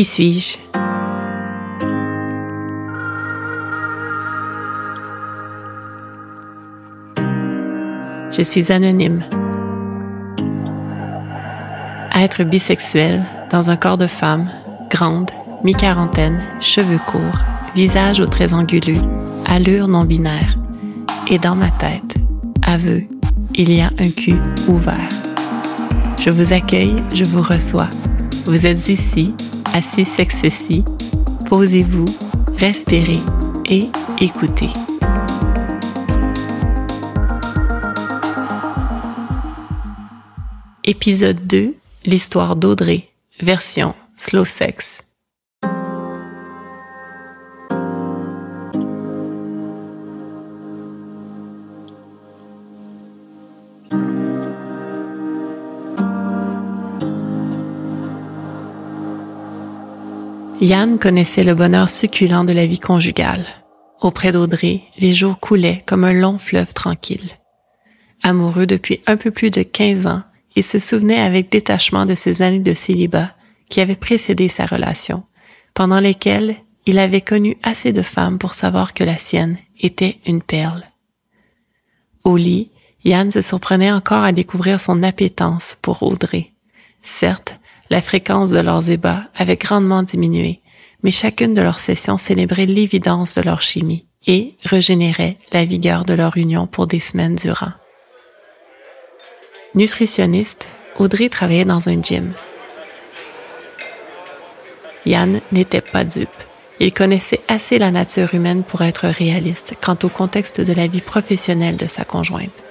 Qui suis-je? Je suis anonyme. Être bisexuel dans un corps de femme, grande, mi-quarantaine, cheveux courts, visage aux traits anguleux, allure non binaire. Et dans ma tête, aveu, il y a un cul ouvert. Je vous accueille, je vous reçois. Vous êtes ici, assis sexe Posez-vous, respirez et écoutez. Épisode 2, l'histoire d'Audrey, version slow sex. Yann connaissait le bonheur succulent de la vie conjugale. Auprès d'Audrey, les jours coulaient comme un long fleuve tranquille. Amoureux depuis un peu plus de 15 ans, il se souvenait avec détachement de ces années de célibat qui avaient précédé sa relation, pendant lesquelles il avait connu assez de femmes pour savoir que la sienne était une perle. Au lit, Yann se surprenait encore à découvrir son appétence pour Audrey. Certes, la fréquence de leurs ébats avait grandement diminué, mais chacune de leurs sessions célébrait l'évidence de leur chimie et régénérait la vigueur de leur union pour des semaines durant. Nutritionniste, Audrey travaillait dans un gym. Yann n'était pas dupe. Il connaissait assez la nature humaine pour être réaliste quant au contexte de la vie professionnelle de sa conjointe.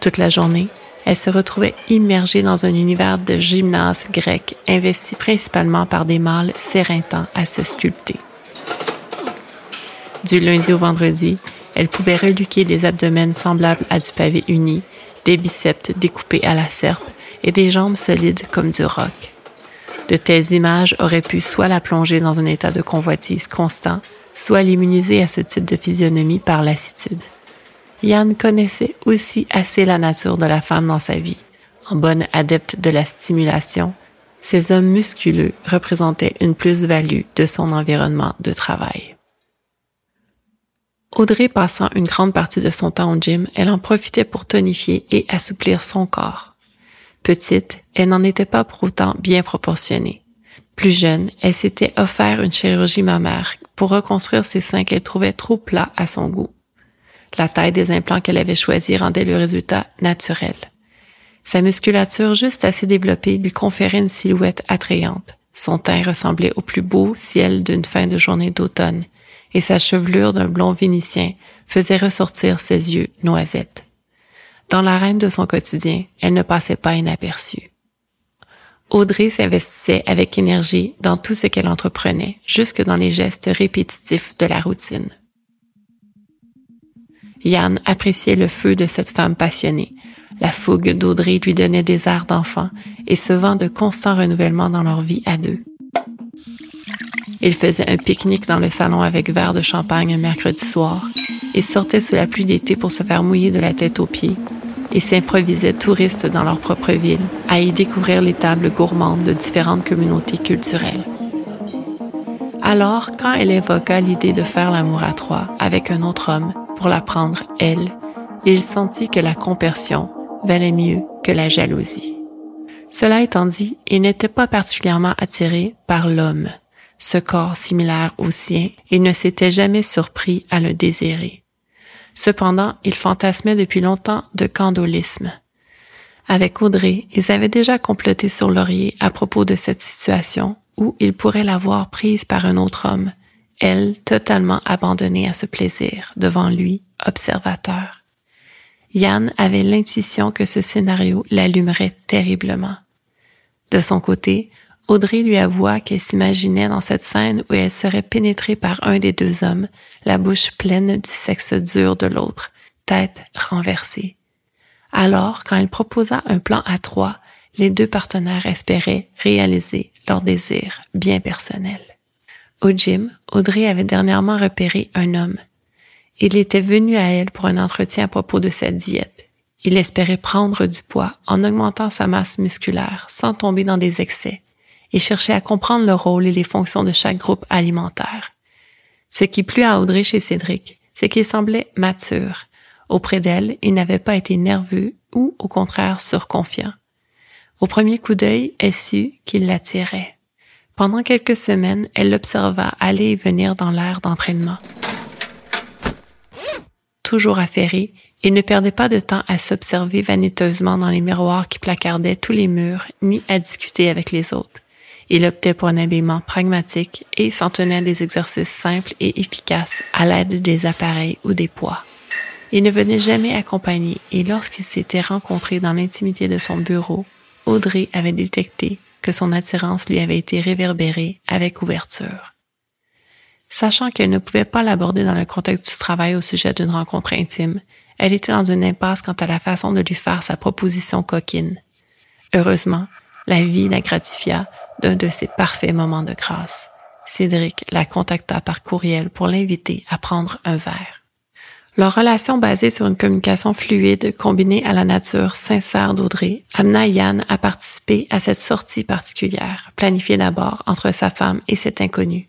Toute la journée, elle se retrouvait immergée dans un univers de gymnase grec investi principalement par des mâles s'éreintants à se sculpter. Du lundi au vendredi, elle pouvait reluquer des abdomens semblables à du pavé uni, des biceps découpés à la serpe et des jambes solides comme du roc. De telles images auraient pu soit la plonger dans un état de convoitise constant, soit l'immuniser à ce type de physionomie par lassitude. Yann connaissait aussi assez la nature de la femme dans sa vie. En bonne adepte de la stimulation, ces hommes musculeux représentaient une plus-value de son environnement de travail. Audrey passant une grande partie de son temps au gym, elle en profitait pour tonifier et assouplir son corps. Petite, elle n'en était pas pour autant bien proportionnée. Plus jeune, elle s'était offert une chirurgie mammaire pour reconstruire ses seins qu'elle trouvait trop plats à son goût. La taille des implants qu'elle avait choisis rendait le résultat naturel. Sa musculature juste assez développée lui conférait une silhouette attrayante. Son teint ressemblait au plus beau ciel d'une fin de journée d'automne, et sa chevelure d'un blond vénitien faisait ressortir ses yeux noisettes. Dans l'arène de son quotidien, elle ne passait pas inaperçue. Audrey s'investissait avec énergie dans tout ce qu'elle entreprenait, jusque dans les gestes répétitifs de la routine. Yann appréciait le feu de cette femme passionnée. La fougue d'Audrey lui donnait des airs d'enfant et ce vent de constant renouvellement dans leur vie à deux. Ils faisaient un pique-nique dans le salon avec verre de champagne un mercredi soir et sortaient sous la pluie d'été pour se faire mouiller de la tête aux pieds et s'improvisaient touristes dans leur propre ville à y découvrir les tables gourmandes de différentes communautés culturelles. Alors, quand elle évoqua l'idée de faire l'amour à trois avec un autre homme, pour la prendre, elle, il sentit que la compersion valait mieux que la jalousie. Cela étant dit, il n'était pas particulièrement attiré par l'homme, ce corps similaire au sien, il ne s'était jamais surpris à le désirer. Cependant, il fantasmait depuis longtemps de candolisme. Avec Audrey, ils avaient déjà comploté sur Laurier à propos de cette situation où il pourrait l'avoir prise par un autre homme, elle totalement abandonnée à ce plaisir, devant lui, observateur. Yann avait l'intuition que ce scénario l'allumerait terriblement. De son côté, Audrey lui avoua qu'elle s'imaginait dans cette scène où elle serait pénétrée par un des deux hommes, la bouche pleine du sexe dur de l'autre, tête renversée. Alors, quand elle proposa un plan à trois, les deux partenaires espéraient réaliser leur désir bien personnel. Au gym, Audrey avait dernièrement repéré un homme. Il était venu à elle pour un entretien à propos de sa diète. Il espérait prendre du poids en augmentant sa masse musculaire sans tomber dans des excès. et cherchait à comprendre le rôle et les fonctions de chaque groupe alimentaire. Ce qui plut à Audrey chez Cédric, c'est qu'il semblait mature. Auprès d'elle, il n'avait pas été nerveux ou, au contraire, surconfiant. Au premier coup d'œil, elle sut qu'il l'attirait. Pendant quelques semaines, elle l'observa aller et venir dans l'air d'entraînement. Toujours affairé, il ne perdait pas de temps à s'observer vaniteusement dans les miroirs qui placardaient tous les murs, ni à discuter avec les autres. Il optait pour un habillement pragmatique et s'en tenait à des exercices simples et efficaces à l'aide des appareils ou des poids. Il ne venait jamais accompagné et lorsqu'ils s'étaient rencontrés dans l'intimité de son bureau, Audrey avait détecté que son attirance lui avait été réverbérée avec ouverture. Sachant qu'elle ne pouvait pas l'aborder dans le contexte du travail au sujet d'une rencontre intime, elle était dans une impasse quant à la façon de lui faire sa proposition coquine. Heureusement, la vie la gratifia d'un de ses parfaits moments de grâce. Cédric la contacta par courriel pour l'inviter à prendre un verre. Leur relation basée sur une communication fluide combinée à la nature sincère d'Audrey amena Yann à participer à cette sortie particulière, planifiée d'abord entre sa femme et cet inconnu.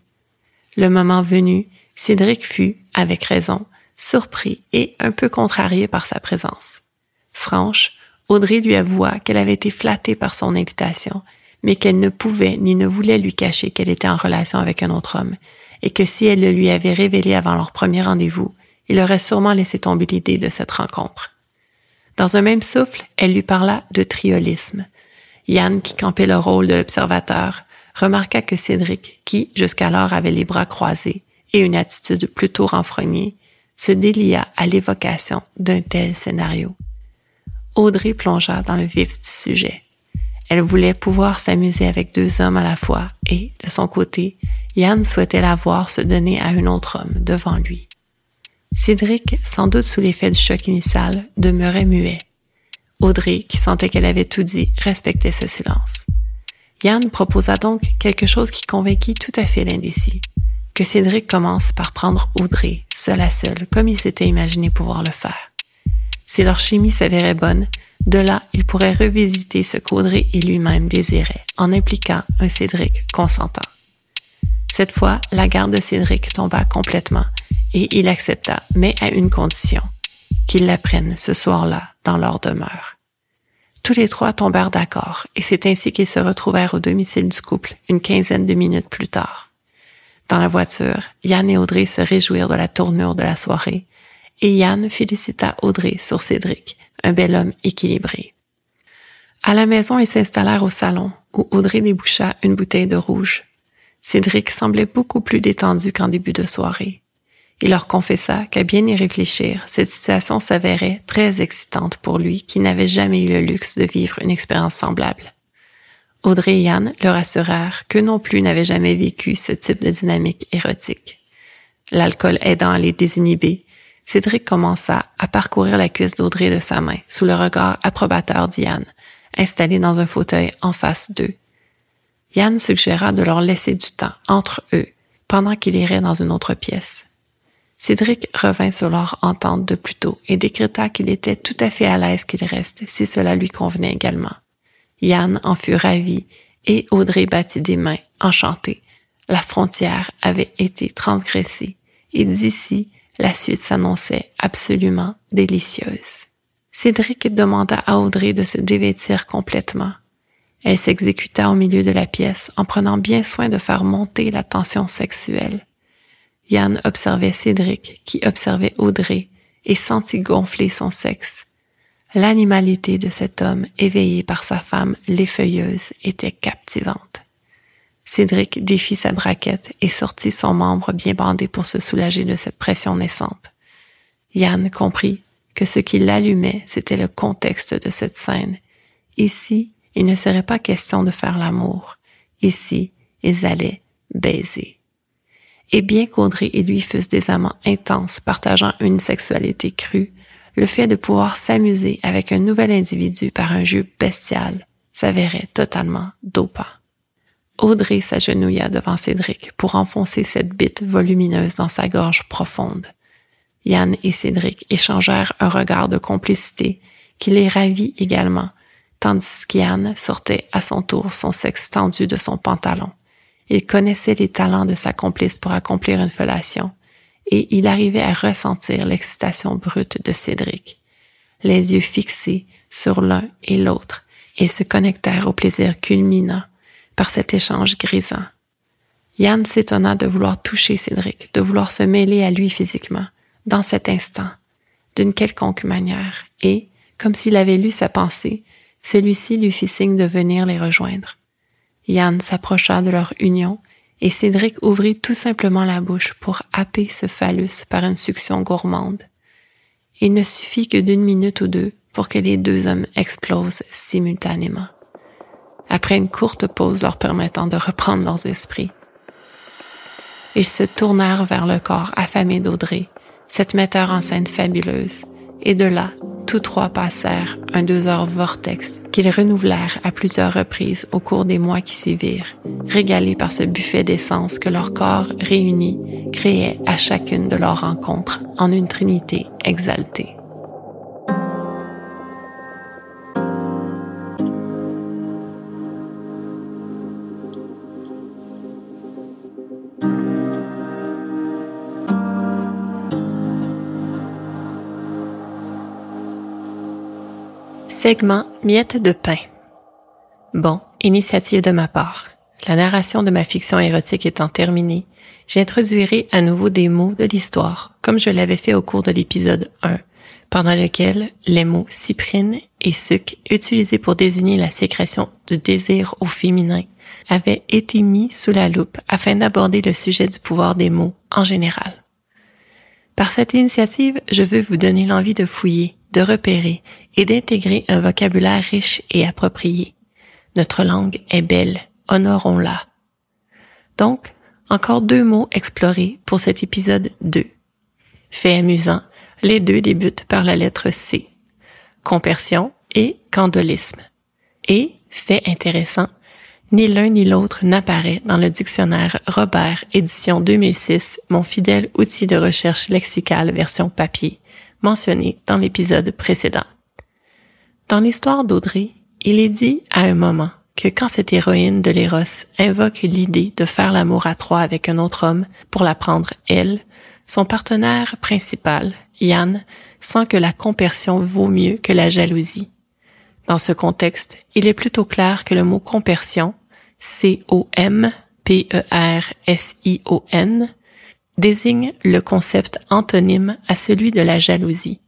Le moment venu, Cédric fut, avec raison, surpris et un peu contrarié par sa présence. Franche, Audrey lui avoua qu'elle avait été flattée par son invitation, mais qu'elle ne pouvait ni ne voulait lui cacher qu'elle était en relation avec un autre homme, et que si elle le lui avait révélé avant leur premier rendez-vous, il aurait sûrement laissé tomber l'idée de cette rencontre. Dans un même souffle, elle lui parla de triolisme. Yann, qui campait le rôle de l'observateur, remarqua que Cédric, qui jusqu'alors avait les bras croisés et une attitude plutôt renfrognée, se délia à l'évocation d'un tel scénario. Audrey plongea dans le vif du sujet. Elle voulait pouvoir s'amuser avec deux hommes à la fois et, de son côté, Yann souhaitait la voir se donner à un autre homme devant lui. Cédric, sans doute sous l'effet du choc initial, demeurait muet. Audrey, qui sentait qu'elle avait tout dit, respectait ce silence. Yann proposa donc quelque chose qui convainquit tout à fait l'indécis. Que Cédric commence par prendre Audrey, seule à seule, comme il s'était imaginé pouvoir le faire. Si leur chimie s'avérait bonne, de là, il pourrait revisiter ce qu'Audrey et lui-même désiraient, en impliquant un Cédric consentant. Cette fois, la garde de Cédric tomba complètement et il accepta, mais à une condition, qu'ils l'apprennent ce soir-là dans leur demeure. Tous les trois tombèrent d'accord, et c'est ainsi qu'ils se retrouvèrent au domicile du couple une quinzaine de minutes plus tard. Dans la voiture, Yann et Audrey se réjouirent de la tournure de la soirée, et Yann félicita Audrey sur Cédric, un bel homme équilibré. À la maison, ils s'installèrent au salon, où Audrey déboucha une bouteille de rouge. Cédric semblait beaucoup plus détendu qu'en début de soirée. Il leur confessa qu'à bien y réfléchir, cette situation s'avérait très excitante pour lui qui n'avait jamais eu le luxe de vivre une expérience semblable. Audrey et Yann leur assurèrent qu'eux non plus n'avaient jamais vécu ce type de dynamique érotique. L'alcool aidant à les désinhiber, Cédric commença à parcourir la cuisse d'Audrey de sa main sous le regard approbateur d'Yann, installé dans un fauteuil en face d'eux. Yann suggéra de leur laisser du temps entre eux pendant qu'il irait dans une autre pièce. Cédric revint sur leur entente de plus tôt et décréta qu'il était tout à fait à l'aise qu'il reste si cela lui convenait également. Yann en fut ravi et Audrey battit des mains, enchantée. La frontière avait été transgressée et d'ici, la suite s'annonçait absolument délicieuse. Cédric demanda à Audrey de se dévêtir complètement. Elle s'exécuta au milieu de la pièce en prenant bien soin de faire monter la tension sexuelle. Yann observait Cédric, qui observait Audrey, et sentit gonfler son sexe. L'animalité de cet homme éveillé par sa femme l'effeuilleuse était captivante. Cédric défit sa braquette et sortit son membre bien bandé pour se soulager de cette pression naissante. Yann comprit que ce qui l'allumait, c'était le contexte de cette scène. Ici, il ne serait pas question de faire l'amour. Ici, ils allaient baiser. Et bien qu'Audrey et lui fussent des amants intenses partageant une sexualité crue, le fait de pouvoir s'amuser avec un nouvel individu par un jeu bestial s'avérait totalement dopant. Audrey s'agenouilla devant Cédric pour enfoncer cette bite volumineuse dans sa gorge profonde. Yann et Cédric échangèrent un regard de complicité qui les ravit également, tandis qu'Yann sortait à son tour son sexe tendu de son pantalon. Il connaissait les talents de sa complice pour accomplir une fellation, et il arrivait à ressentir l'excitation brute de Cédric. Les yeux fixés sur l'un et l'autre, ils se connectèrent au plaisir culminant par cet échange grisant. Yann s'étonna de vouloir toucher Cédric, de vouloir se mêler à lui physiquement, dans cet instant, d'une quelconque manière, et, comme s'il avait lu sa pensée, celui-ci lui fit signe de venir les rejoindre. Yann s'approcha de leur union, et Cédric ouvrit tout simplement la bouche pour happer ce phallus par une succion gourmande. Il ne suffit que d'une minute ou deux pour que les deux hommes explosent simultanément. Après une courte pause leur permettant de reprendre leurs esprits, ils se tournèrent vers le corps affamé d'Audrey, cette metteur en scène fabuleuse, et de là, tous trois passèrent un deux heures vortex qu'ils renouvelèrent à plusieurs reprises au cours des mois qui suivirent, régalés par ce buffet d'essence que leur corps réunis créait à chacune de leurs rencontres en une trinité exaltée. Segment Miettes de pain. Bon, initiative de ma part. La narration de ma fiction érotique étant terminée, j'introduirai à nouveau des mots de l'histoire, comme je l'avais fait au cours de l'épisode 1, pendant lequel les mots cyprine et suc, utilisés pour désigner la sécrétion du désir au féminin, avaient été mis sous la loupe afin d'aborder le sujet du pouvoir des mots en général. Par cette initiative, je veux vous donner l'envie de fouiller, de repérer et d'intégrer un vocabulaire riche et approprié. Notre langue est belle, honorons-la. Donc, encore deux mots explorés pour cet épisode 2. Fait amusant, les deux débutent par la lettre C. Compersion et candolisme. Et, fait intéressant, ni l'un ni l'autre n'apparaît dans le dictionnaire Robert édition 2006, mon fidèle outil de recherche lexicale version papier mentionné dans l'épisode précédent. Dans l'histoire d'Audrey, il est dit à un moment que quand cette héroïne de l'Éros invoque l'idée de faire l'amour à trois avec un autre homme pour la prendre elle, son partenaire principal, Yann, sent que la compersion vaut mieux que la jalousie. Dans ce contexte, il est plutôt clair que le mot compersion, C-O-M-P-E-R-S-I-O-N, désigne le concept antonyme à celui de la jalousie.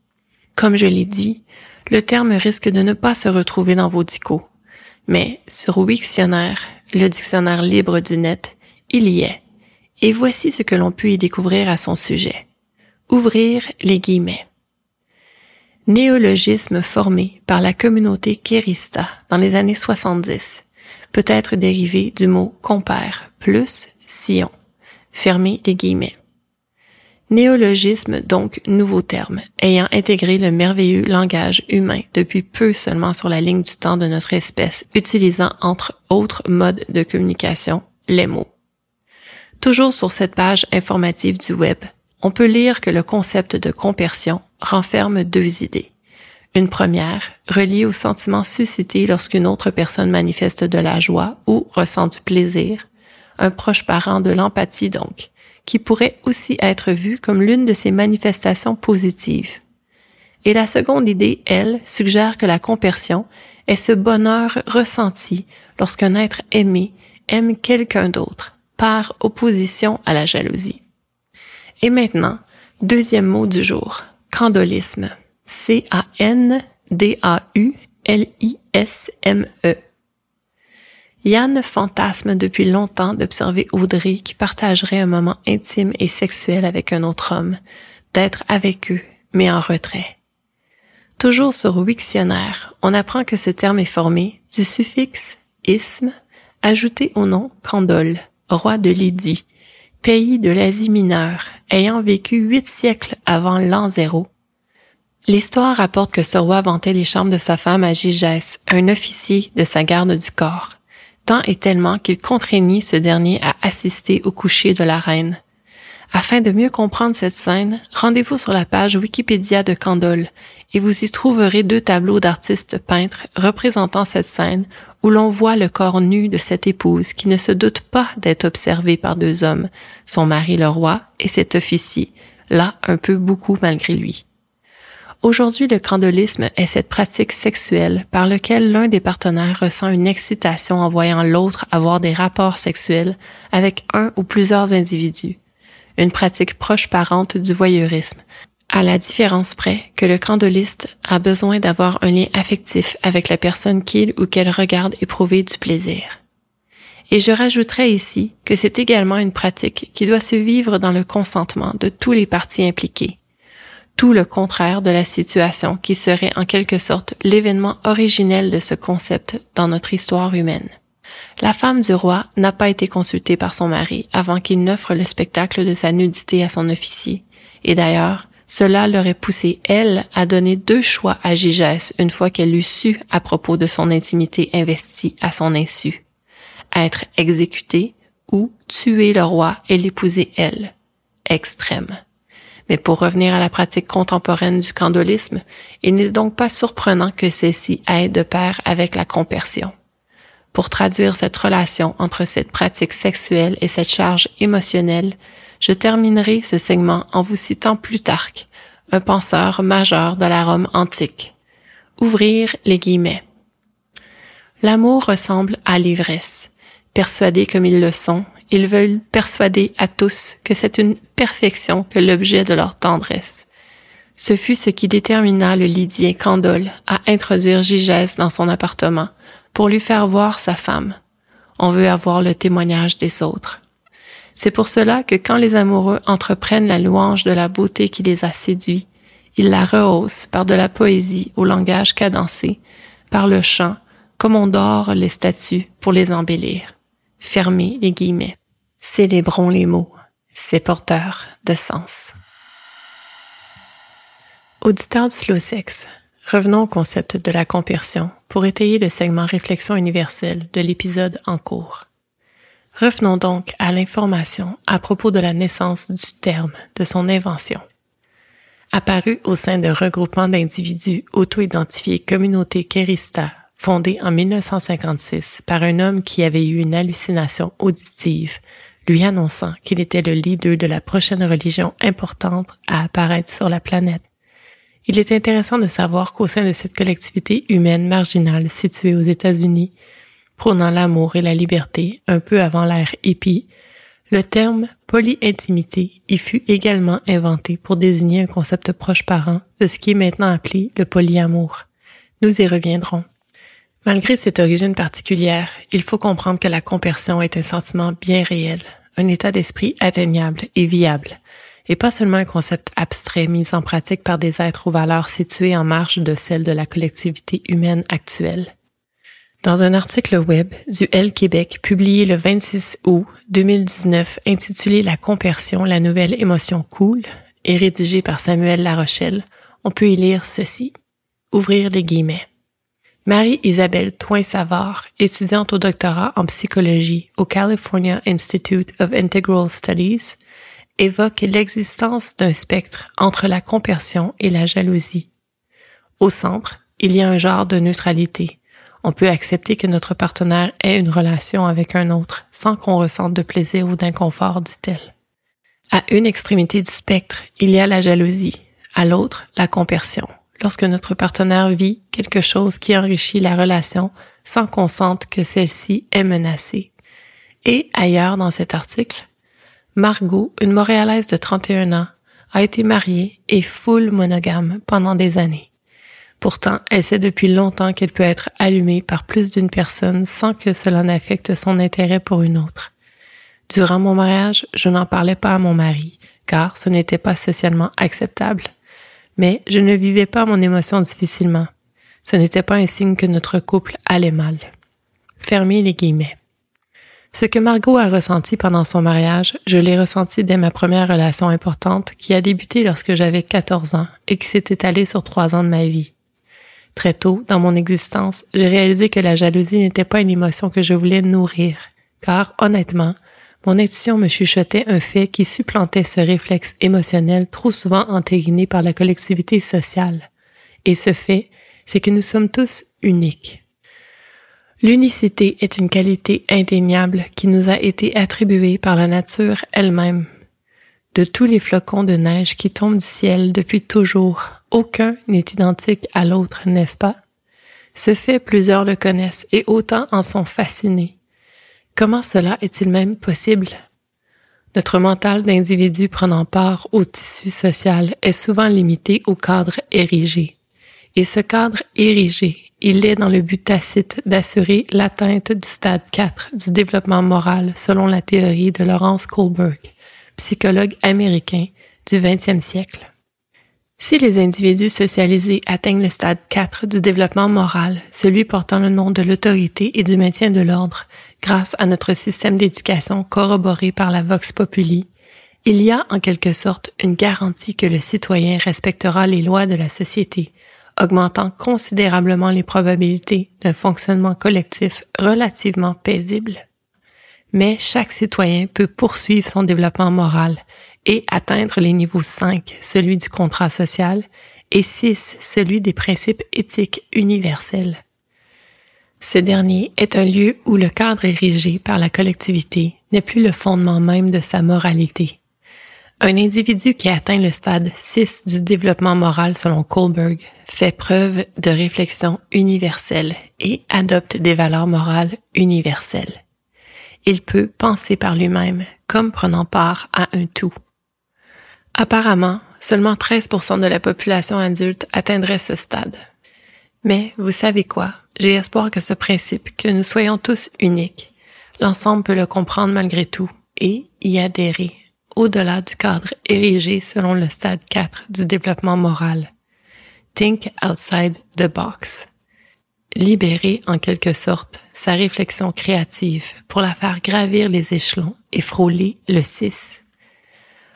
Comme je l'ai dit, le terme risque de ne pas se retrouver dans vos dicos. Mais sur Wiktionnaire, le dictionnaire libre du net, il y est. Et voici ce que l'on peut y découvrir à son sujet. Ouvrir les guillemets. Néologisme formé par la communauté Kérista dans les années 70 peut être dérivé du mot compère plus Sion. Fermez les guillemets. Néologisme, donc nouveau terme, ayant intégré le merveilleux langage humain depuis peu seulement sur la ligne du temps de notre espèce, utilisant entre autres modes de communication les mots. Toujours sur cette page informative du web, on peut lire que le concept de compersion renferme deux idées. Une première, reliée au sentiment suscité lorsqu'une autre personne manifeste de la joie ou ressent du plaisir, un proche parent de l'empathie donc, qui pourrait aussi être vu comme l'une de ces manifestations positives. Et la seconde idée, elle, suggère que la compersion est ce bonheur ressenti lorsqu'un être aimé aime quelqu'un d'autre, par opposition à la jalousie. Et maintenant, deuxième mot du jour, candolisme. C-A-N-D-A-U-L-I-S-M-E. Yann fantasme depuis longtemps d'observer Audrey qui partagerait un moment intime et sexuel avec un autre homme, d'être avec eux, mais en retrait. Toujours sur Wiktionnaire, on apprend que ce terme est formé du suffixe isme ajouté au nom Candole, roi de Lydie, pays de l'Asie mineure, ayant vécu huit siècles avant l'an zéro. L'histoire rapporte que ce roi vantait les chambres de sa femme à Gigès, un officier de sa garde du corps tant et tellement qu'il contraignit ce dernier à assister au coucher de la reine. Afin de mieux comprendre cette scène, rendez-vous sur la page Wikipédia de Candolle et vous y trouverez deux tableaux d'artistes peintres représentant cette scène où l'on voit le corps nu de cette épouse qui ne se doute pas d'être observée par deux hommes, son mari le roi et cet officier, là un peu beaucoup malgré lui. Aujourd'hui, le candolisme est cette pratique sexuelle par laquelle l'un des partenaires ressent une excitation en voyant l'autre avoir des rapports sexuels avec un ou plusieurs individus. Une pratique proche parente du voyeurisme, à la différence près que le candoliste a besoin d'avoir un lien affectif avec la personne qu'il ou qu'elle regarde éprouver du plaisir. Et je rajouterai ici que c'est également une pratique qui doit se vivre dans le consentement de tous les parties impliquées. Tout le contraire de la situation qui serait en quelque sorte l'événement originel de ce concept dans notre histoire humaine. La femme du roi n'a pas été consultée par son mari avant qu'il n'offre le spectacle de sa nudité à son officier. Et d'ailleurs, cela l'aurait poussé, elle, à donner deux choix à Gigès une fois qu'elle eut su à propos de son intimité investie à son insu. Être exécutée ou tuer le roi et l'épouser elle. Extrême. Mais pour revenir à la pratique contemporaine du candolisme, il n'est donc pas surprenant que celle-ci aille de pair avec la compersion. Pour traduire cette relation entre cette pratique sexuelle et cette charge émotionnelle, je terminerai ce segment en vous citant Plutarque, un penseur majeur de la Rome antique. Ouvrir les guillemets. L'amour ressemble à l'ivresse. Persuadés comme ils le sont, ils veulent persuader à tous que c'est une perfection que l'objet de leur tendresse. Ce fut ce qui détermina le Lydien Candole à introduire Gigès dans son appartement pour lui faire voir sa femme. On veut avoir le témoignage des autres. C'est pour cela que quand les amoureux entreprennent la louange de la beauté qui les a séduits, ils la rehaussent par de la poésie au langage cadencé, par le chant, comme on dore les statues pour les embellir. Fermez les guillemets. Célébrons les mots. C'est porteur de sens. Auditeur du slow sex, revenons au concept de la compersion pour étayer le segment réflexion universelle de l'épisode en cours. Revenons donc à l'information à propos de la naissance du terme, de son invention. Apparu au sein d'un regroupement d'individus auto-identifiés communauté Kerista, fondée en 1956 par un homme qui avait eu une hallucination auditive, lui annonçant qu'il était le leader de la prochaine religion importante à apparaître sur la planète. Il est intéressant de savoir qu'au sein de cette collectivité humaine marginale située aux États-Unis, prônant l'amour et la liberté un peu avant l'ère hippie, le terme polyintimité y fut également inventé pour désigner un concept proche parent de ce qui est maintenant appelé le polyamour. Nous y reviendrons. Malgré cette origine particulière, il faut comprendre que la compersion est un sentiment bien réel, un état d'esprit atteignable et viable, et pas seulement un concept abstrait mis en pratique par des êtres aux valeurs situées en marge de celles de la collectivité humaine actuelle. Dans un article web du L Québec publié le 26 août 2019 intitulé La compersion, la nouvelle émotion cool et rédigé par Samuel Larochelle, on peut y lire ceci. Ouvrir les guillemets. Marie-Isabelle Toin-Savard, étudiante au doctorat en psychologie au California Institute of Integral Studies, évoque l'existence d'un spectre entre la compersion et la jalousie. Au centre, il y a un genre de neutralité, on peut accepter que notre partenaire ait une relation avec un autre sans qu'on ressente de plaisir ou d'inconfort, dit-elle. À une extrémité du spectre, il y a la jalousie, à l'autre, la compersion. Lorsque notre partenaire vit quelque chose qui enrichit la relation sans qu'on sente que celle-ci est menacée. Et ailleurs dans cet article, Margot, une Montréalaise de 31 ans, a été mariée et full monogame pendant des années. Pourtant, elle sait depuis longtemps qu'elle peut être allumée par plus d'une personne sans que cela n'affecte son intérêt pour une autre. Durant mon mariage, je n'en parlais pas à mon mari, car ce n'était pas socialement acceptable. Mais je ne vivais pas mon émotion difficilement. Ce n'était pas un signe que notre couple allait mal. Fermez les guillemets. Ce que Margot a ressenti pendant son mariage, je l'ai ressenti dès ma première relation importante qui a débuté lorsque j'avais 14 ans et qui s'est étalée sur trois ans de ma vie. Très tôt dans mon existence, j'ai réalisé que la jalousie n'était pas une émotion que je voulais nourrir, car honnêtement, mon intuition me chuchotait un fait qui supplantait ce réflexe émotionnel trop souvent entériné par la collectivité sociale. Et ce fait, c'est que nous sommes tous uniques. L'unicité est une qualité indéniable qui nous a été attribuée par la nature elle-même. De tous les flocons de neige qui tombent du ciel depuis toujours, aucun n'est identique à l'autre, n'est-ce pas? Ce fait, plusieurs le connaissent et autant en sont fascinés. Comment cela est-il même possible? Notre mental d'individu prenant part au tissu social est souvent limité au cadre érigé. Et ce cadre érigé, il est dans le but tacite d'assurer l'atteinte du stade 4 du développement moral selon la théorie de Lawrence Kohlberg, psychologue américain du 20e siècle. Si les individus socialisés atteignent le stade 4 du développement moral, celui portant le nom de l'autorité et du maintien de l'ordre, grâce à notre système d'éducation corroboré par la Vox Populi, il y a en quelque sorte une garantie que le citoyen respectera les lois de la société, augmentant considérablement les probabilités d'un fonctionnement collectif relativement paisible. Mais chaque citoyen peut poursuivre son développement moral et atteindre les niveaux 5, celui du contrat social, et 6, celui des principes éthiques universels. Ce dernier est un lieu où le cadre érigé par la collectivité n'est plus le fondement même de sa moralité. Un individu qui atteint le stade 6 du développement moral selon Kohlberg fait preuve de réflexion universelle et adopte des valeurs morales universelles. Il peut penser par lui-même comme prenant part à un tout. Apparemment, seulement 13% de la population adulte atteindrait ce stade. Mais vous savez quoi? J'ai espoir que ce principe, que nous soyons tous uniques, l'ensemble peut le comprendre malgré tout et y adhérer au-delà du cadre érigé selon le stade 4 du développement moral. Think outside the box. Libérer en quelque sorte sa réflexion créative pour la faire gravir les échelons et frôler le 6.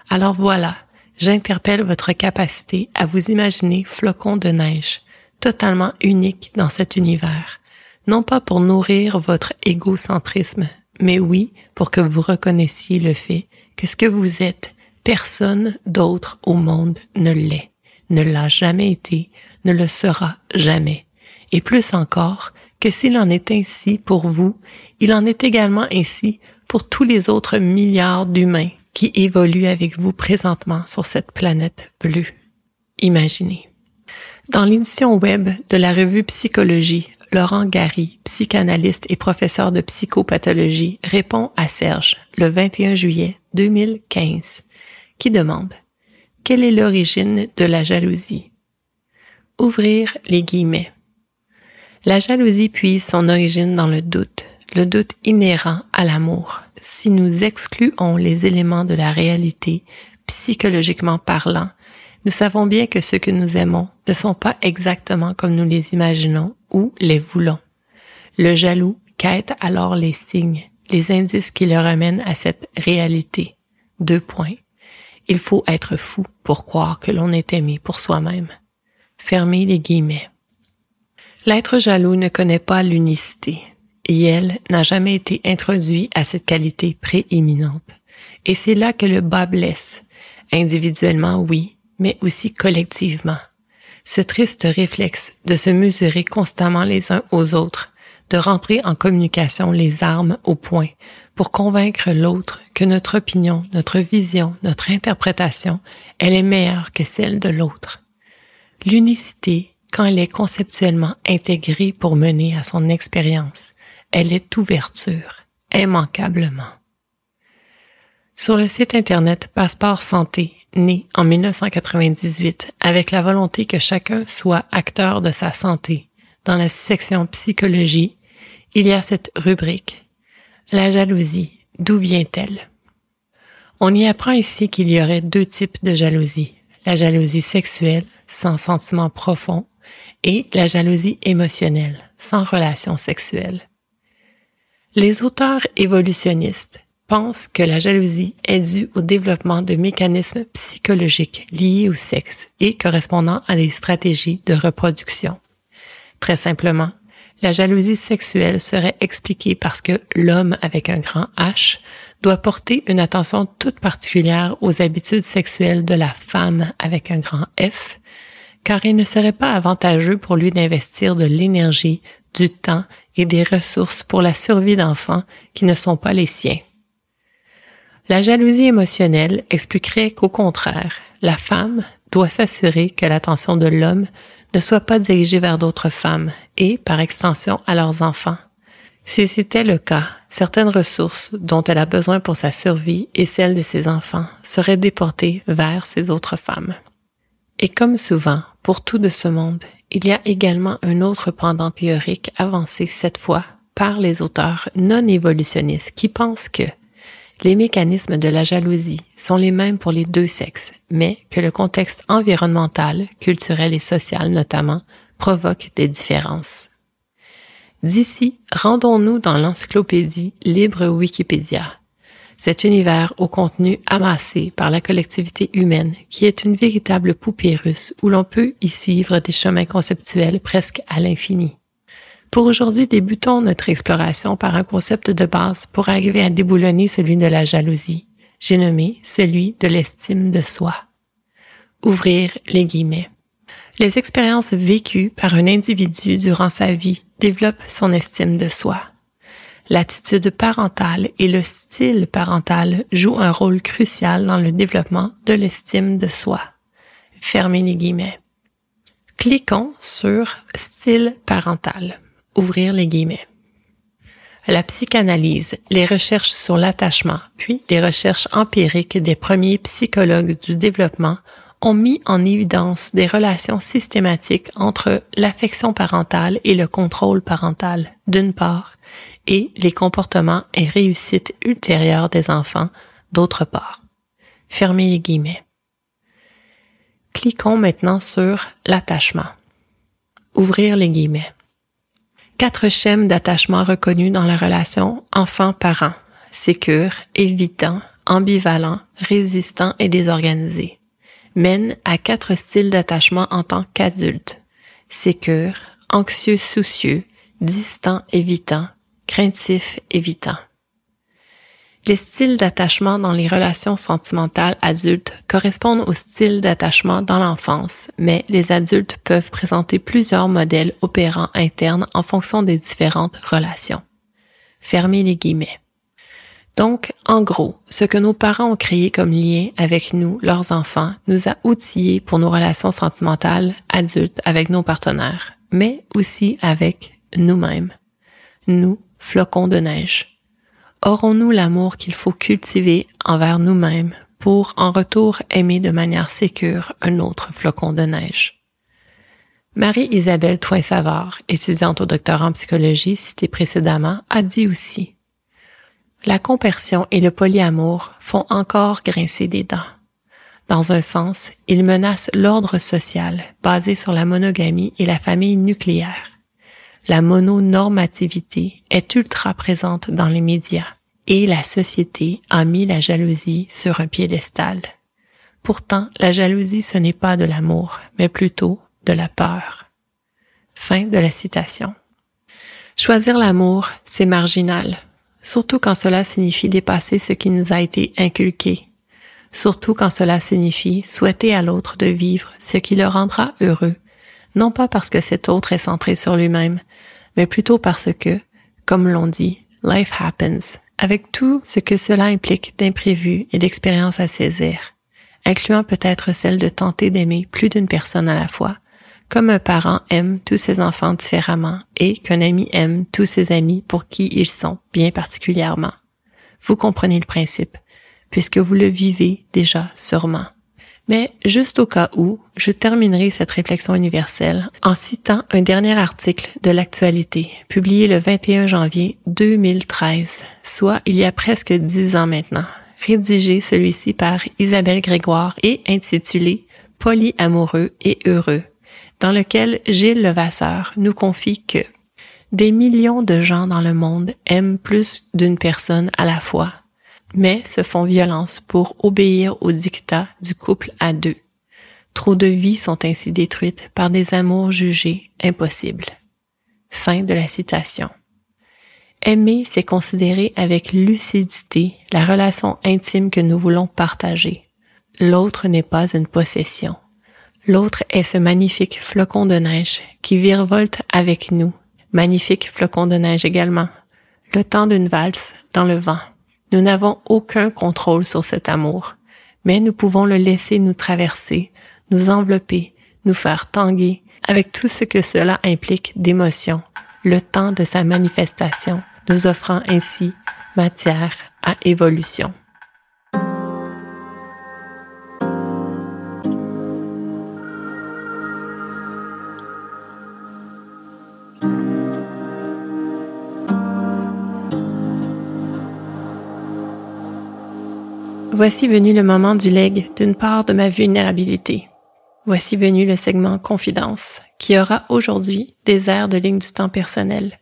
Alors voilà, j'interpelle votre capacité à vous imaginer flocons de neige, totalement unique dans cet univers, non pas pour nourrir votre égocentrisme, mais oui pour que vous reconnaissiez le fait que ce que vous êtes, personne d'autre au monde ne l'est, ne l'a jamais été, ne le sera jamais. Et plus encore, que s'il en est ainsi pour vous, il en est également ainsi pour tous les autres milliards d'humains qui évolue avec vous présentement sur cette planète bleue. Imaginez. Dans l'édition web de la revue Psychologie, Laurent Gary, psychanalyste et professeur de psychopathologie, répond à Serge le 21 juillet 2015, qui demande Quelle est l'origine de la jalousie? Ouvrir les guillemets. La jalousie puise son origine dans le doute, le doute inhérent à l'amour. Si nous excluons les éléments de la réalité, psychologiquement parlant, nous savons bien que ceux que nous aimons ne sont pas exactement comme nous les imaginons ou les voulons. Le jaloux quête alors les signes, les indices qui le ramènent à cette réalité. Deux points. Il faut être fou pour croire que l'on est aimé pour soi-même. Fermez les guillemets. L'être jaloux ne connaît pas l'unicité, Yel n'a jamais été introduit à cette qualité prééminente. Et c'est là que le bas blesse. Individuellement, oui, mais aussi collectivement. Ce triste réflexe de se mesurer constamment les uns aux autres, de rentrer en communication les armes au point pour convaincre l'autre que notre opinion, notre vision, notre interprétation, elle est meilleure que celle de l'autre. L'unicité, quand elle est conceptuellement intégrée pour mener à son expérience, elle est ouverture, immanquablement. Sur le site Internet Passeport Santé, né en 1998 avec la volonté que chacun soit acteur de sa santé, dans la section psychologie, il y a cette rubrique. La jalousie, d'où vient-elle? On y apprend ici qu'il y aurait deux types de jalousie. La jalousie sexuelle, sans sentiment profond, et la jalousie émotionnelle, sans relation sexuelle. Les auteurs évolutionnistes pensent que la jalousie est due au développement de mécanismes psychologiques liés au sexe et correspondant à des stratégies de reproduction. Très simplement, la jalousie sexuelle serait expliquée parce que l'homme avec un grand H doit porter une attention toute particulière aux habitudes sexuelles de la femme avec un grand F, car il ne serait pas avantageux pour lui d'investir de l'énergie, du temps et des ressources pour la survie d'enfants qui ne sont pas les siens. La jalousie émotionnelle expliquerait qu'au contraire, la femme doit s'assurer que l'attention de l'homme ne soit pas dirigée vers d'autres femmes et, par extension, à leurs enfants. Si c'était le cas, certaines ressources dont elle a besoin pour sa survie et celles de ses enfants seraient déportées vers ces autres femmes. Et comme souvent, pour tout de ce monde, il y a également un autre pendant théorique avancé cette fois par les auteurs non évolutionnistes qui pensent que les mécanismes de la jalousie sont les mêmes pour les deux sexes, mais que le contexte environnemental, culturel et social notamment, provoque des différences. D'ici, rendons-nous dans l'encyclopédie libre Wikipédia. Cet univers au contenu amassé par la collectivité humaine qui est une véritable poupée russe où l'on peut y suivre des chemins conceptuels presque à l'infini. Pour aujourd'hui, débutons notre exploration par un concept de base pour arriver à déboulonner celui de la jalousie. J'ai nommé celui de l'estime de soi. Ouvrir les guillemets. Les expériences vécues par un individu durant sa vie développent son estime de soi. L'attitude parentale et le style parental jouent un rôle crucial dans le développement de l'estime de soi. Fermez les guillemets. Cliquons sur Style parental. Ouvrir les guillemets. La psychanalyse, les recherches sur l'attachement, puis les recherches empiriques des premiers psychologues du développement ont mis en évidence des relations systématiques entre l'affection parentale et le contrôle parental, d'une part, et les comportements et réussites ultérieures des enfants, d'autre part. Fermez les guillemets. Cliquons maintenant sur l'attachement. Ouvrir les guillemets. Quatre schèmes d'attachement reconnus dans la relation enfant-parent. Sécure, évitant, ambivalent, résistant et désorganisé mène à quatre styles d'attachement en tant qu'adulte. Sécure, anxieux soucieux, distant évitant, craintif évitant. Les styles d'attachement dans les relations sentimentales adultes correspondent au style d'attachement dans l'enfance, mais les adultes peuvent présenter plusieurs modèles opérants internes en fonction des différentes relations. Fermez les guillemets. Donc, en gros, ce que nos parents ont créé comme lien avec nous, leurs enfants, nous a outillés pour nos relations sentimentales adultes avec nos partenaires, mais aussi avec nous-mêmes. Nous, flocons de neige. Aurons-nous l'amour qu'il faut cultiver envers nous-mêmes pour en retour aimer de manière sécure un autre flocon de neige? Marie-Isabelle Toin-Savard, étudiante au doctorat en psychologie citée précédemment, a dit aussi la compersion et le polyamour font encore grincer des dents. Dans un sens, ils menacent l'ordre social basé sur la monogamie et la famille nucléaire. La mononormativité est ultra présente dans les médias et la société a mis la jalousie sur un piédestal. Pourtant, la jalousie ce n'est pas de l'amour, mais plutôt de la peur. Fin de la citation. Choisir l'amour, c'est marginal, surtout quand cela signifie dépasser ce qui nous a été inculqué, surtout quand cela signifie souhaiter à l'autre de vivre ce qui le rendra heureux, non pas parce que cet autre est centré sur lui-même, mais plutôt parce que, comme l'on dit, life happens, avec tout ce que cela implique d'imprévus et d'expériences à saisir, incluant peut-être celle de tenter d'aimer plus d'une personne à la fois, comme un parent aime tous ses enfants différemment et qu'un ami aime tous ses amis pour qui ils sont bien particulièrement. Vous comprenez le principe, puisque vous le vivez déjà sûrement. Mais juste au cas où, je terminerai cette réflexion universelle en citant un dernier article de l'actualité, publié le 21 janvier 2013, soit il y a presque dix ans maintenant, rédigé celui-ci par Isabelle Grégoire et intitulé Polyamoureux et heureux, dans lequel Gilles Levasseur nous confie que des millions de gens dans le monde aiment plus d'une personne à la fois, mais se font violence pour obéir aux dictats du couple à deux. Trop de vies sont ainsi détruites par des amours jugés impossibles. Fin de la citation. Aimer, c'est considérer avec lucidité la relation intime que nous voulons partager. L'autre n'est pas une possession. L'autre est ce magnifique flocon de neige qui virevolte avec nous. Magnifique flocon de neige également. Le temps d'une valse dans le vent. Nous n'avons aucun contrôle sur cet amour, mais nous pouvons le laisser nous traverser, nous envelopper, nous faire tanguer, avec tout ce que cela implique d'émotion, le temps de sa manifestation, nous offrant ainsi matière à évolution. Voici venu le moment du leg d'une part de ma vulnérabilité. Voici venu le segment Confidence, qui aura aujourd'hui des airs de ligne du temps personnel.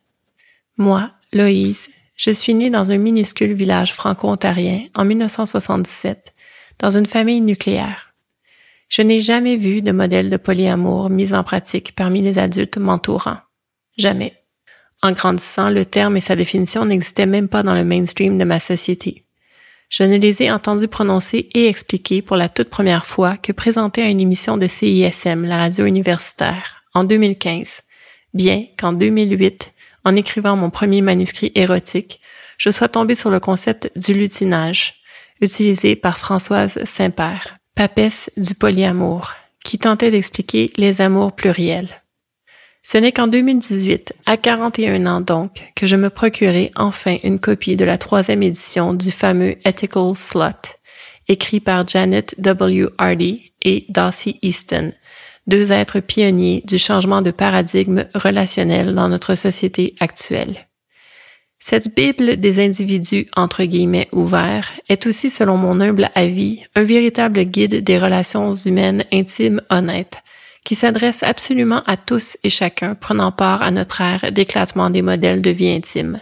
Moi, Loïse, je suis née dans un minuscule village franco-ontarien en 1977, dans une famille nucléaire. Je n'ai jamais vu de modèle de polyamour mis en pratique parmi les adultes m'entourant. Jamais. En grandissant, le terme et sa définition n'existaient même pas dans le mainstream de ma société. Je ne les ai entendus prononcer et expliquer pour la toute première fois que présenté à une émission de CISM, la radio universitaire, en 2015, bien qu'en 2008, en écrivant mon premier manuscrit érotique, je sois tombée sur le concept du lutinage, utilisé par Françoise Saint-Père, papesse du polyamour, qui tentait d'expliquer les amours pluriels. Ce n'est qu'en 2018, à 41 ans donc, que je me procurai enfin une copie de la troisième édition du fameux Ethical Slut, écrit par Janet W. Hardy et Darcy Easton, deux êtres pionniers du changement de paradigme relationnel dans notre société actuelle. Cette Bible des individus entre guillemets ouverts est aussi, selon mon humble avis, un véritable guide des relations humaines intimes honnêtes, qui s'adresse absolument à tous et chacun prenant part à notre ère d'éclatement des modèles de vie intime.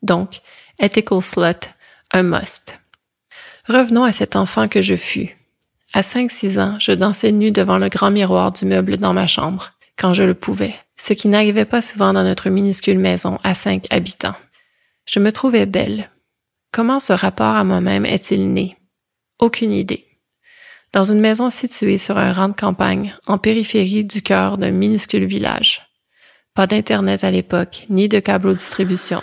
Donc, Ethical Slut, un must. Revenons à cet enfant que je fus. À 5-6 ans, je dansais nu devant le grand miroir du meuble dans ma chambre, quand je le pouvais, ce qui n'arrivait pas souvent dans notre minuscule maison à cinq habitants. Je me trouvais belle. Comment ce rapport à moi-même est-il né? Aucune idée. Dans une maison située sur un rang de campagne, en périphérie du cœur d'un minuscule village. Pas d'Internet à l'époque, ni de câble distribution.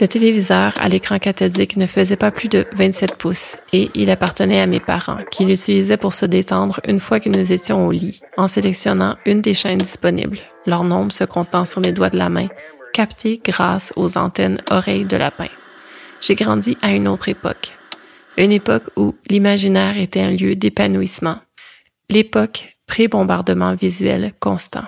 Le téléviseur à l'écran cathodique ne faisait pas plus de 27 pouces et il appartenait à mes parents, qui l'utilisaient pour se détendre une fois que nous étions au lit, en sélectionnant une des chaînes disponibles, leur nombre se comptant sur les doigts de la main, capté grâce aux antennes oreilles de lapin. J'ai grandi à une autre époque. Une époque où l'imaginaire était un lieu d'épanouissement. L'époque pré-bombardement visuel constant.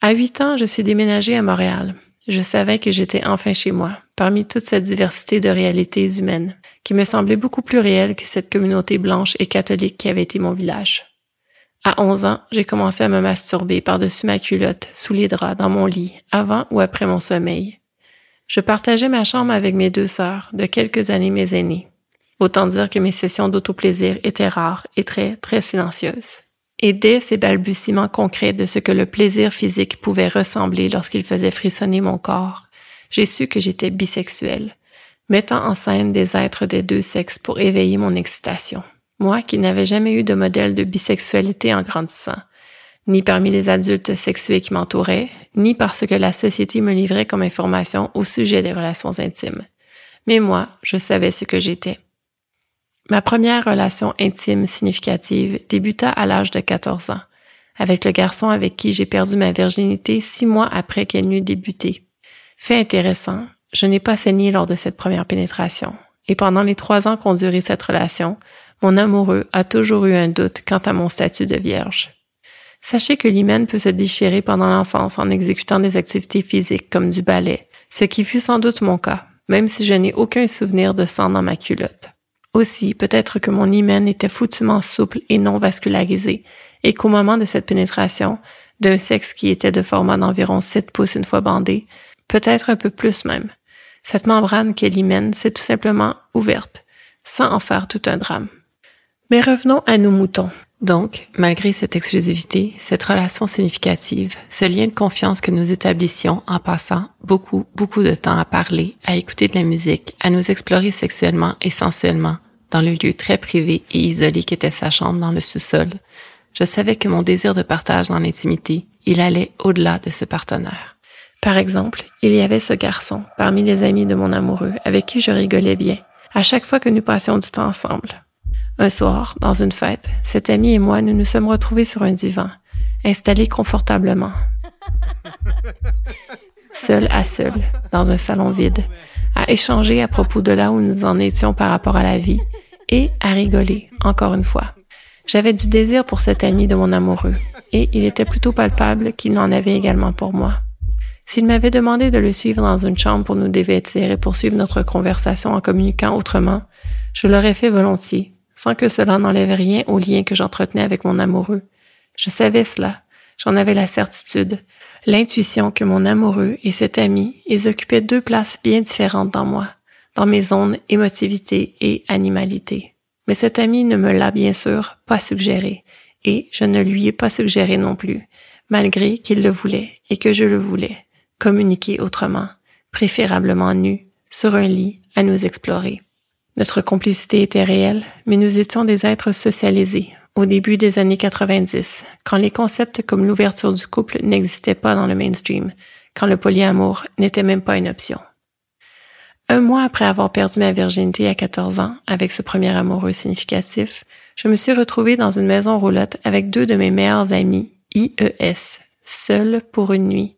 À huit ans, je suis déménagée à Montréal, je savais que j'étais enfin chez moi, parmi toute cette diversité de réalités humaines, qui me semblait beaucoup plus réelle que cette communauté blanche et catholique qui avait été mon village. À 11 ans, j'ai commencé à me masturber par-dessus ma culotte, sous les draps, dans mon lit, avant ou après mon sommeil. Je partageais ma chambre avec mes deux sœurs, de quelques années mes aînées. Autant dire que mes sessions d'autoplaisir étaient rares et très, très silencieuses. Et dès ces balbutiements concrets de ce que le plaisir physique pouvait ressembler lorsqu'il faisait frissonner mon corps, j'ai su que j'étais bisexuelle, mettant en scène des êtres des deux sexes pour éveiller mon excitation. Moi qui n'avais jamais eu de modèle de bisexualité en grandissant, ni parmi les adultes sexués qui m'entouraient, ni parce que la société me livrait comme information au sujet des relations intimes. Mais moi, je savais ce que j'étais. Ma première relation intime significative débuta à l'âge de 14 ans, avec le garçon avec qui j'ai perdu ma virginité six mois après qu'elle n'eût débuté. Fait intéressant, je n'ai pas saigné lors de cette première pénétration, et pendant les trois ans qu'ont duré cette relation, mon amoureux a toujours eu un doute quant à mon statut de vierge. Sachez que l'hymen peut se déchirer pendant l'enfance en exécutant des activités physiques comme du ballet, ce qui fut sans doute mon cas, même si je n'ai aucun souvenir de sang dans ma culotte. Aussi, peut-être que mon hymen était foutument souple et non vascularisé, et qu'au moment de cette pénétration, d'un sexe qui était de format d'environ 7 pouces une fois bandé, peut-être un peu plus même, cette membrane qu'est l'hymen s'est tout simplement ouverte, sans en faire tout un drame. Mais revenons à nos moutons. Donc, malgré cette exclusivité, cette relation significative, ce lien de confiance que nous établissions en passant beaucoup, beaucoup de temps à parler, à écouter de la musique, à nous explorer sexuellement et sensuellement, dans le lieu très privé et isolé qu'était sa chambre dans le sous-sol, je savais que mon désir de partage dans l'intimité, il allait au-delà de ce partenaire. Par exemple, il y avait ce garçon parmi les amis de mon amoureux avec qui je rigolais bien, à chaque fois que nous passions du temps ensemble. Un soir, dans une fête, cet ami et moi, nous nous sommes retrouvés sur un divan, installés confortablement. Seul à seul, dans un salon vide, à échanger à propos de là où nous en étions par rapport à la vie et à rigoler, encore une fois. J'avais du désir pour cet ami de mon amoureux et il était plutôt palpable qu'il en avait également pour moi. S'il m'avait demandé de le suivre dans une chambre pour nous dévêtir et poursuivre notre conversation en communiquant autrement, je l'aurais fait volontiers, sans que cela n'enlève rien au lien que j'entretenais avec mon amoureux. Je savais cela, j'en avais la certitude, l'intuition que mon amoureux et cet ami, ils occupaient deux places bien différentes dans moi, dans mes zones émotivité et animalité. Mais cet ami ne me l'a bien sûr pas suggéré, et je ne lui ai pas suggéré non plus, malgré qu'il le voulait et que je le voulais, communiquer autrement, préférablement nu, sur un lit, à nous explorer. Notre complicité était réelle, mais nous étions des êtres socialisés au début des années 90, quand les concepts comme l'ouverture du couple n'existaient pas dans le mainstream, quand le polyamour n'était même pas une option. Un mois après avoir perdu ma virginité à 14 ans avec ce premier amoureux significatif, je me suis retrouvée dans une maison roulotte avec deux de mes meilleurs amis, IES, seuls pour une nuit,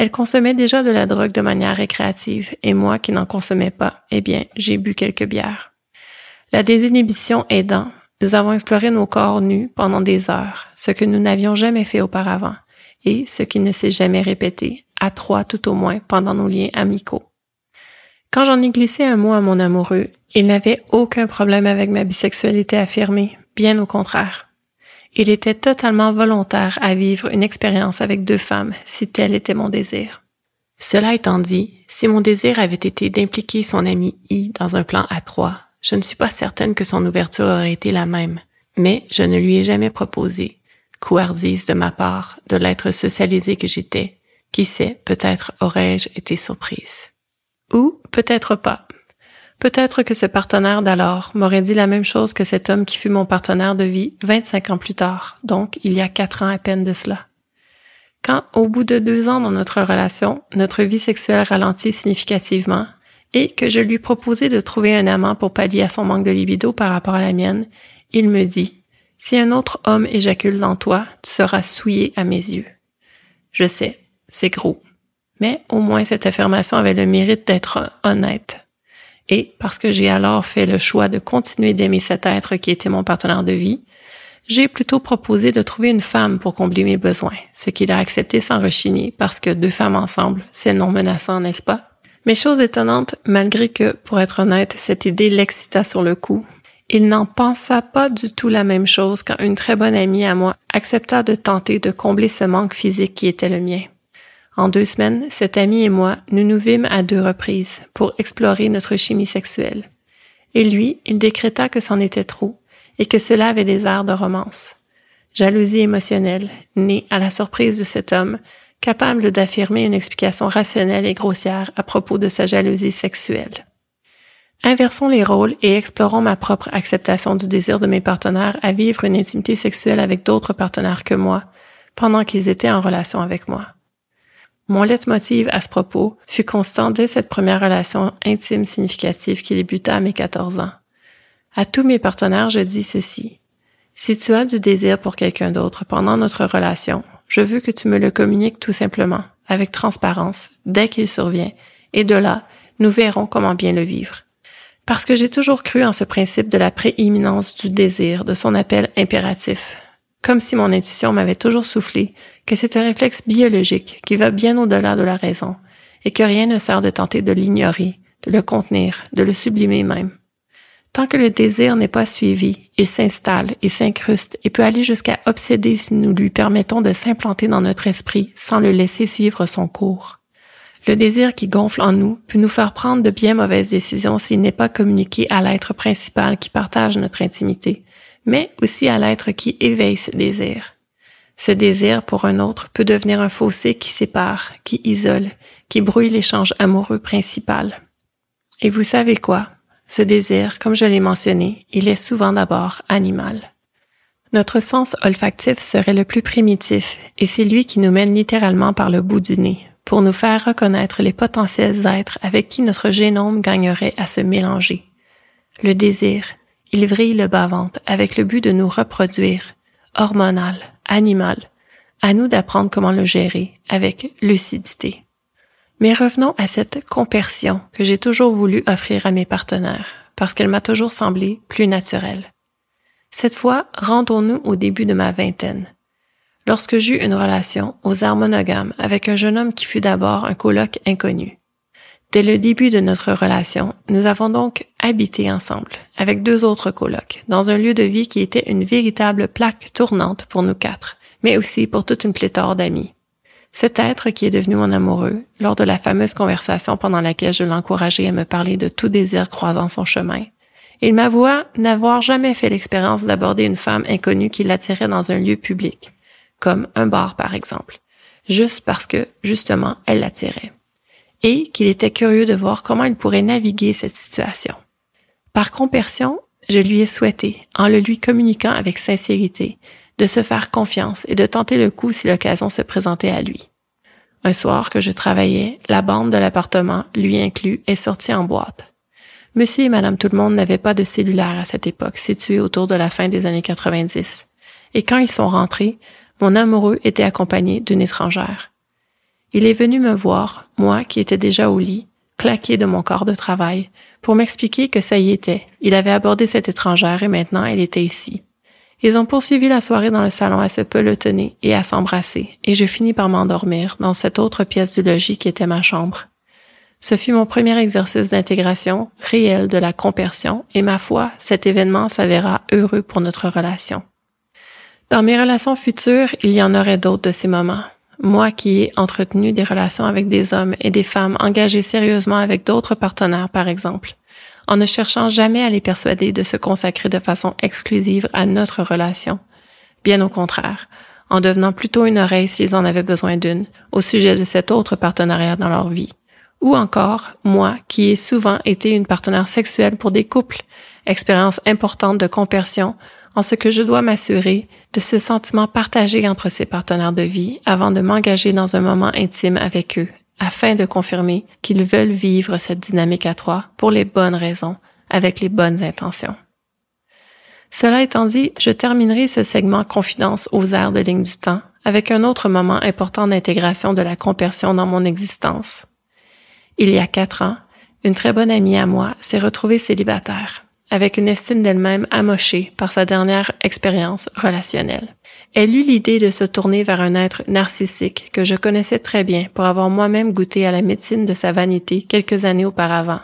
elle consommait déjà de la drogue de manière récréative, et moi qui n'en consommais pas, eh bien, j'ai bu quelques bières. La désinhibition aidant, nous avons exploré nos corps nus pendant des heures, ce que nous n'avions jamais fait auparavant, et ce qui ne s'est jamais répété, à trois tout au moins, pendant nos liens amicaux. Quand j'en ai glissé un mot à mon amoureux, il n'avait aucun problème avec ma bisexualité affirmée, bien au contraire. Il était totalement volontaire à vivre une expérience avec deux femmes si tel était mon désir. Cela étant dit, si mon désir avait été d'impliquer son ami I dans un plan à trois, je ne suis pas certaine que son ouverture aurait été la même, mais je ne lui ai jamais proposé, couardise de ma part, de l'être socialisé que j'étais. Qui sait, peut-être aurais-je été surprise. Ou peut-être pas. Peut-être que ce partenaire d'alors m'aurait dit la même chose que cet homme qui fut mon partenaire de vie 25 ans plus tard, donc il y a quatre ans à peine de cela. Quand, au bout de deux ans dans notre relation, notre vie sexuelle ralentit significativement et que je lui proposais de trouver un amant pour pallier à son manque de libido par rapport à la mienne, il me dit, si un autre homme éjacule dans toi, tu seras souillé à mes yeux. Je sais, c'est gros. Mais au moins cette affirmation avait le mérite d'être honnête. Et parce que j'ai alors fait le choix de continuer d'aimer cet être qui était mon partenaire de vie, j'ai plutôt proposé de trouver une femme pour combler mes besoins, ce qu'il a accepté sans rechigner parce que deux femmes ensemble, c'est non menaçant, n'est-ce pas? Mais chose étonnante, malgré que, pour être honnête, cette idée l'excita sur le coup, il n'en pensa pas du tout la même chose quand une très bonne amie à moi accepta de tenter de combler ce manque physique qui était le mien. En deux semaines, cet ami et moi, nous nous vîmes à deux reprises pour explorer notre chimie sexuelle. Et lui, il décréta que c'en était trop et que cela avait des airs de romance. Jalousie émotionnelle, née à la surprise de cet homme, capable d'affirmer une explication rationnelle et grossière à propos de sa jalousie sexuelle. Inversons les rôles et explorons ma propre acceptation du désir de mes partenaires à vivre une intimité sexuelle avec d'autres partenaires que moi, pendant qu'ils étaient en relation avec moi. Mon leitmotiv à ce propos fut constant dès cette première relation intime significative qui débuta à mes 14 ans. À tous mes partenaires, je dis ceci. Si tu as du désir pour quelqu'un d'autre pendant notre relation, je veux que tu me le communiques tout simplement, avec transparence, dès qu'il survient, et de là, nous verrons comment bien le vivre. Parce que j'ai toujours cru en ce principe de la prééminence du désir, de son appel impératif, comme si mon intuition m'avait toujours soufflé que c'est un réflexe biologique qui va bien au-delà de la raison, et que rien ne sert de tenter de l'ignorer, de le contenir, de le sublimer même. Tant que le désir n'est pas suivi, il s'installe et s'incruste et peut aller jusqu'à obséder si nous lui permettons de s'implanter dans notre esprit sans le laisser suivre son cours. Le désir qui gonfle en nous peut nous faire prendre de bien mauvaises décisions s'il n'est pas communiqué à l'être principal qui partage notre intimité, mais aussi à l'être qui éveille ce désir. Ce désir pour un autre peut devenir un fossé qui sépare, qui isole, qui brouille l'échange amoureux principal. Et vous savez quoi? Ce désir, comme je l'ai mentionné, il est souvent d'abord animal. Notre sens olfactif serait le plus primitif, et c'est lui qui nous mène littéralement par le bout du nez, pour nous faire reconnaître les potentiels êtres avec qui notre génome gagnerait à se mélanger. Le désir, il vrille le bas-ventre avec le but de nous reproduire, hormonal, animal, à nous d'apprendre comment le gérer avec lucidité. Mais revenons à cette compersion que j'ai toujours voulu offrir à mes partenaires, parce qu'elle m'a toujours semblé plus naturelle. Cette fois, rendons-nous au début de ma vingtaine. Lorsque j'eus une relation aux airs monogames avec un jeune homme qui fut d'abord un coloc inconnu. Dès le début de notre relation, nous avons donc habité ensemble, avec deux autres colocs, dans un lieu de vie qui était une véritable plaque tournante pour nous quatre, mais aussi pour toute une pléthore d'amis. Cet être qui est devenu mon amoureux, lors de la fameuse conversation pendant laquelle je l'encourageais à me parler de tout désir croisant son chemin, il m'avoua n'avoir jamais fait l'expérience d'aborder une femme inconnue qui l'attirait dans un lieu public, comme un bar par exemple, juste parce que, justement, elle l'attirait, et qu'il était curieux de voir comment il pourrait naviguer cette situation. Par compersion, je lui ai souhaité, en le lui communiquant avec sincérité, de se faire confiance et de tenter le coup si l'occasion se présentait à lui. Un soir que je travaillais, la bande de l'appartement, lui inclus, est sortie en boîte. Monsieur et Madame Tout-le-Monde n'avaient pas de cellulaire à cette époque, situé autour de la fin des années 90. Et quand ils sont rentrés, mon amoureux était accompagné d'une étrangère. Il est venu me voir, moi qui étais déjà au lit, claqué de mon corps de travail, pour m'expliquer que ça y était. Il avait abordé cette étrangère et maintenant elle était ici. Ils ont poursuivi la soirée dans le salon à se pelotonner et à s'embrasser, et je finis par m'endormir dans cette autre pièce du logis qui était ma chambre. Ce fut mon premier exercice d'intégration réel de la compersion et ma foi, cet événement s'avéra heureux pour notre relation. Dans mes relations futures, il y en aurait d'autres de ces moments. Moi qui ai entretenu des relations avec des hommes et des femmes engagés sérieusement avec d'autres partenaires, par exemple, en ne cherchant jamais à les persuader de se consacrer de façon exclusive à notre relation. Bien au contraire, en devenant plutôt une oreille s'ils en avaient besoin d'une, au sujet de cet autre partenariat dans leur vie. Ou encore, moi, qui ai souvent été une partenaire sexuelle pour des couples, expérience importante de compersion, en ce que je dois m'assurer de ce sentiment partagé entre ces partenaires de vie avant de m'engager dans un moment intime avec eux, afin de confirmer qu'ils veulent vivre cette dynamique à trois pour les bonnes raisons, avec les bonnes intentions. Cela étant dit, je terminerai ce segment confidence aux airs de ligne du temps avec un autre moment important d'intégration de la compersion dans mon existence, il y a quatre ans, une très bonne amie à moi s'est retrouvée célibataire, avec une estime d'elle-même amochée par sa dernière expérience relationnelle. Elle eut l'idée de se tourner vers un être narcissique que je connaissais très bien pour avoir moi-même goûté à la médecine de sa vanité quelques années auparavant,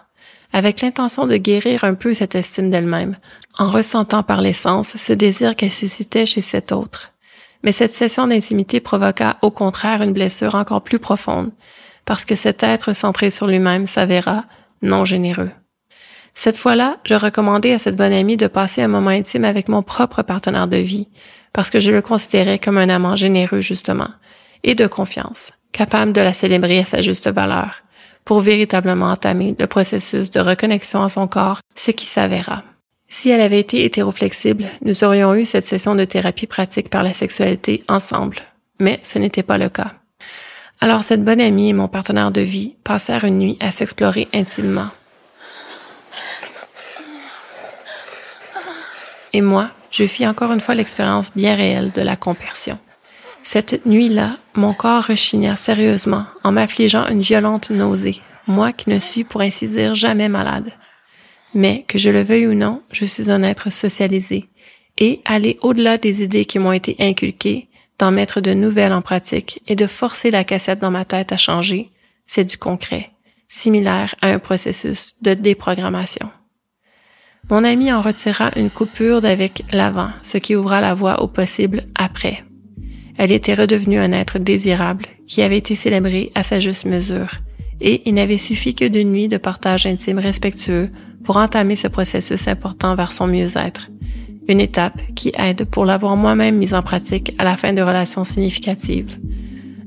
avec l'intention de guérir un peu cette estime d'elle-même, en ressentant par l'essence ce désir qu'elle suscitait chez cet autre. Mais cette session d'intimité provoqua au contraire une blessure encore plus profonde, parce que cet être centré sur lui-même s'avéra non généreux. Cette fois-là, je recommandais à cette bonne amie de passer un moment intime avec mon propre partenaire de vie, parce que je le considérais comme un amant généreux justement, et de confiance, capable de la célébrer à sa juste valeur, pour véritablement entamer le processus de reconnexion à son corps, ce qui s'avéra. Si elle avait été hétéroflexible, nous aurions eu cette session de thérapie pratique par la sexualité ensemble, mais ce n'était pas le cas. Alors cette bonne amie et mon partenaire de vie passèrent une nuit à s'explorer intimement. Et moi, je fis encore une fois l'expérience bien réelle de la compersion. Cette nuit-là, mon corps rechigna sérieusement en m'affligeant une violente nausée, moi qui ne suis pour ainsi dire jamais malade. Mais, que je le veuille ou non, je suis un être socialisé, et aller au-delà des idées qui m'ont été inculquées, d'en mettre de nouvelles en pratique et de forcer la cassette dans ma tête à changer, c'est du concret, similaire à un processus de déprogrammation. Mon ami en retira une coupure d'avec l'avant, ce qui ouvra la voie au possible après. Elle était redevenue un être désirable qui avait été célébré à sa juste mesure, et il n'avait suffi que d'une nuit de partage intime respectueux pour entamer ce processus important vers son mieux-être, une étape qui aide pour l'avoir moi-même mise en pratique à la fin de relations significatives.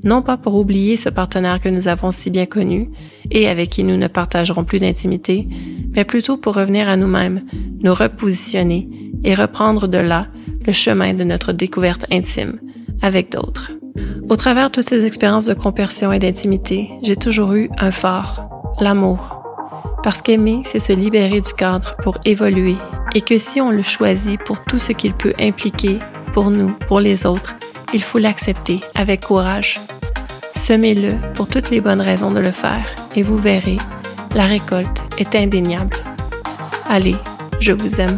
Non pas pour oublier ce partenaire que nous avons si bien connu et avec qui nous ne partagerons plus d'intimité, mais plutôt pour revenir à nous-mêmes, nous repositionner et reprendre de là le chemin de notre découverte intime avec d'autres. Au travers de toutes ces expériences de compersion et d'intimité, j'ai toujours eu un phare, l'amour. Parce qu'aimer, c'est se libérer du cadre pour évoluer et que si on le choisit pour tout ce qu'il peut impliquer pour nous, pour les autres, il faut l'accepter avec courage. Semez-le pour toutes les bonnes raisons de le faire et vous verrez, la récolte est indéniable. Allez, je vous aime.